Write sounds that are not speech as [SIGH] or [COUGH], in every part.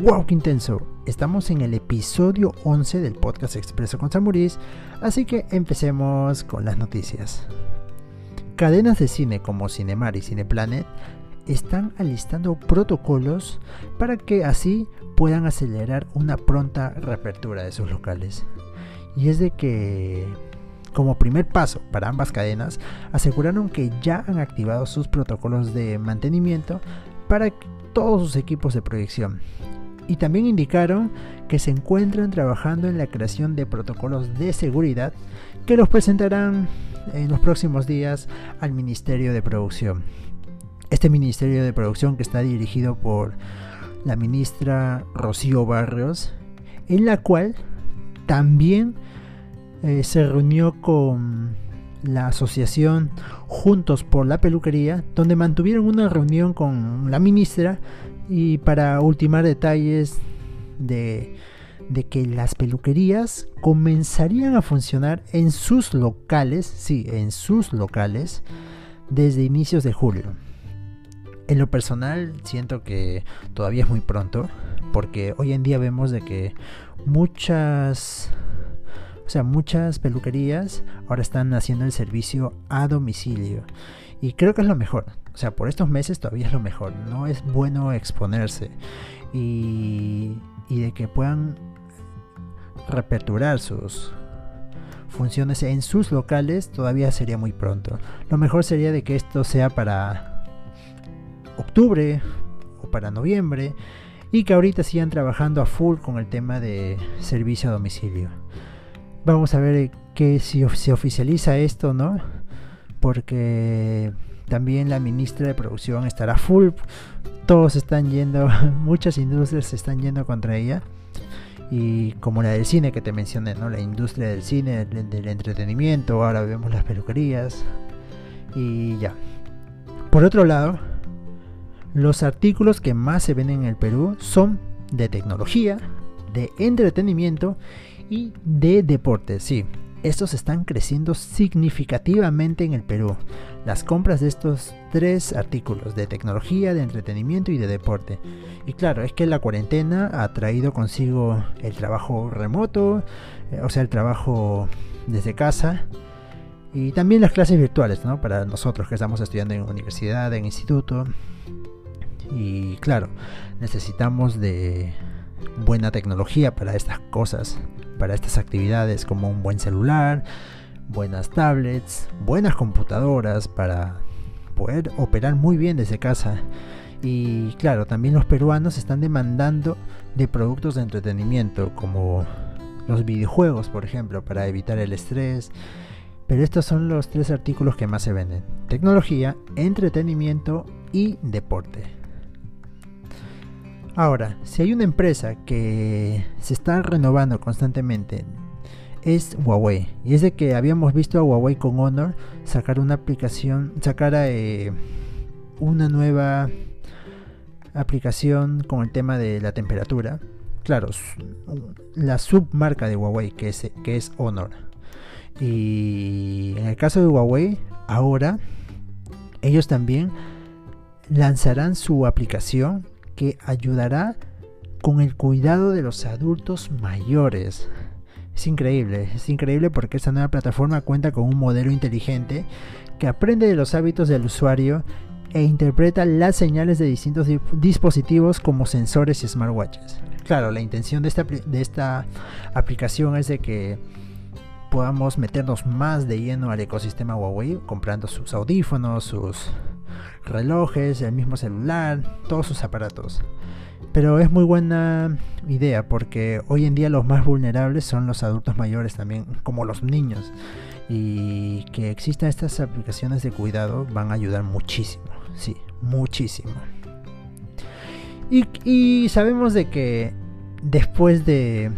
¡Wow, qué intenso! Estamos en el episodio 11 del podcast Expreso con Samuris, así que empecemos con las noticias. Cadenas de cine como Cinemar y Cineplanet están alistando protocolos para que así puedan acelerar una pronta reapertura de sus locales. Y es de que, como primer paso para ambas cadenas, aseguraron que ya han activado sus protocolos de mantenimiento para todos sus equipos de proyección y también indicaron que se encuentran trabajando en la creación de protocolos de seguridad que los presentarán en los próximos días al Ministerio de Producción. Este Ministerio de Producción que está dirigido por la ministra Rocío Barrios, en la cual también eh, se reunió con la asociación Juntos por la Peluquería, donde mantuvieron una reunión con la ministra y para ultimar detalles de, que las peluquerías comenzarían a funcionar en sus locales, sí, en sus locales, desde inicios de julio. En lo personal siento que todavía es muy pronto, porque hoy en día vemos de que muchas o sea, muchas peluquerías ahora están haciendo el servicio a domicilio. Y creo que es lo mejor. O sea, por estos meses todavía es lo mejor. No es bueno exponerse. Y, y de que puedan reperturar sus funciones en sus locales todavía sería muy pronto. Lo mejor sería de que esto sea para octubre o para noviembre y que ahorita sigan trabajando a full con el tema de servicio a domicilio. Vamos a ver que si se oficializa esto, ¿no? Porque también la ministra de producción estará full. Todos están yendo, [LAUGHS] muchas industrias se están yendo contra ella. Y como la del cine que te mencioné, ¿no? La industria del cine, del, entretenimiento, ahora vemos las peluquerías. Y ya. Por otro lado, los artículos que más se venden en el Perú son de tecnología, de entretenimiento y de deportes, sí. Estos están creciendo significativamente en el Perú. Las compras de estos tres artículos de tecnología, de entretenimiento y de deporte. Y claro, es que la cuarentena ha traído consigo el trabajo remoto, eh, o sea, el trabajo desde casa. Y también las clases virtuales, ¿no? Para nosotros que estamos estudiando en universidad, en instituto. Y claro, necesitamos de buena tecnología para estas cosas para estas actividades como un buen celular, buenas tablets, buenas computadoras para poder operar muy bien desde casa. Y claro, también los peruanos están demandando de productos de entretenimiento como los videojuegos, por ejemplo, para evitar el estrés. Pero estos son los tres artículos que más se venden. Tecnología, entretenimiento y deporte. Ahora, si hay una empresa que se está renovando constantemente, es Huawei. Y es de que habíamos visto a Huawei con Honor sacar una aplicación, sacar eh, una nueva aplicación con el tema de la temperatura. Claro, la submarca de Huawei que es, que es Honor. Y en el caso de Huawei, ahora ellos también lanzarán su aplicación que ayudará con el cuidado de los adultos mayores. Es increíble, es increíble porque esta nueva plataforma cuenta con un modelo inteligente que aprende de los hábitos del usuario e interpreta las señales de distintos dispositivos como sensores y smartwatches. Claro, la intención de esta, de esta aplicación es de que podamos meternos más de lleno al ecosistema Huawei comprando sus audífonos, sus relojes, el mismo celular, todos sus aparatos. Pero es muy buena idea porque hoy en día los más vulnerables son los adultos mayores también, como los niños. Y que existan estas aplicaciones de cuidado van a ayudar muchísimo, sí, muchísimo. Y, y sabemos de que después de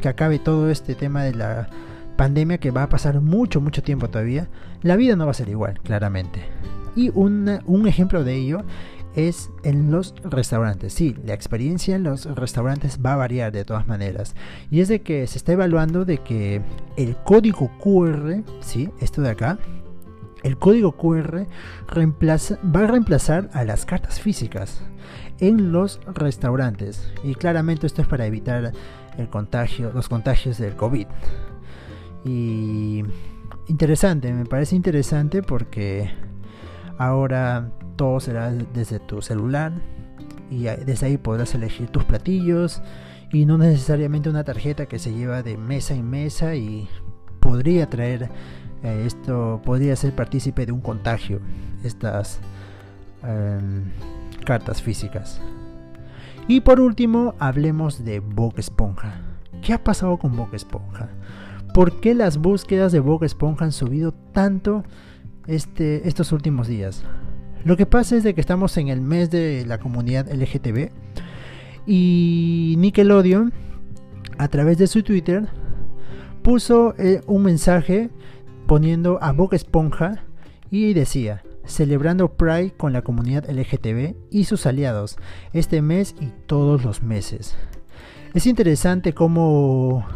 que acabe todo este tema de la pandemia, que va a pasar mucho, mucho tiempo todavía, la vida no va a ser igual, claramente. Y un ejemplo de ello es en los restaurantes. Sí, la experiencia en los restaurantes va a variar de todas maneras. Y es de que se está evaluando de que el código QR, sí, esto de acá, el código QR va a reemplazar a las cartas físicas en los restaurantes. Y claramente esto es para evitar el contagio, los contagios del COVID. Y interesante, me parece interesante porque ahora todo será desde tu celular y desde ahí podrás elegir tus platillos y no necesariamente una tarjeta que se lleva de mesa en mesa y podría traer eh, esto podría ser partícipe de un contagio estas em, cartas físicas y por último hablemos de Bob Esponja ¿qué ha pasado con Bob Esponja? ¿por qué las búsquedas de Bob Esponja han subido tanto este, estos últimos días? lo que pasa es de que estamos en el mes de la comunidad LGTB y Nickelodeon, a través de su Twitter, puso eh, un mensaje poniendo a Boca Esponja y decía, celebrando Pride con la comunidad LGTB y sus aliados este mes y todos los meses. Es interesante cómo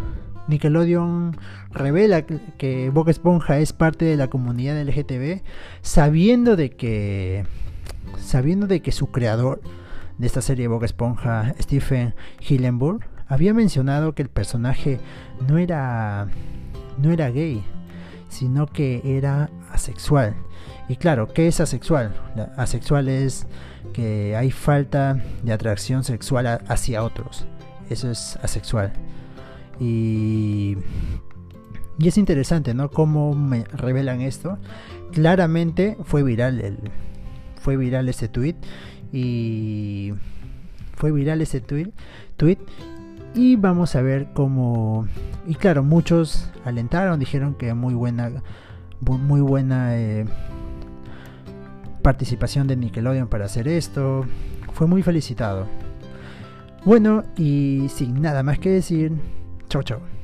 Nickelodeon revela que Boca Esponja es parte de la comunidad LGTB sabiendo de que sabiendo de que su creador de esta serie Boca Esponja, Stephen Hillenburg, había mencionado que el personaje no era no era gay, sino que era asexual. Y claro, ¿qué es asexual? asexual es que hay falta de atracción sexual hacia otros. Eso es asexual. Y, y es interesante, ¿no? Cómo me revelan esto. Claramente fue viral el, fue viral ese tweet y fue viral ese tweet, tweet y vamos a ver cómo y claro muchos alentaron dijeron que muy buena muy buena eh, participación de Nickelodeon para hacer esto fue muy felicitado bueno y sin nada más que decir chao chao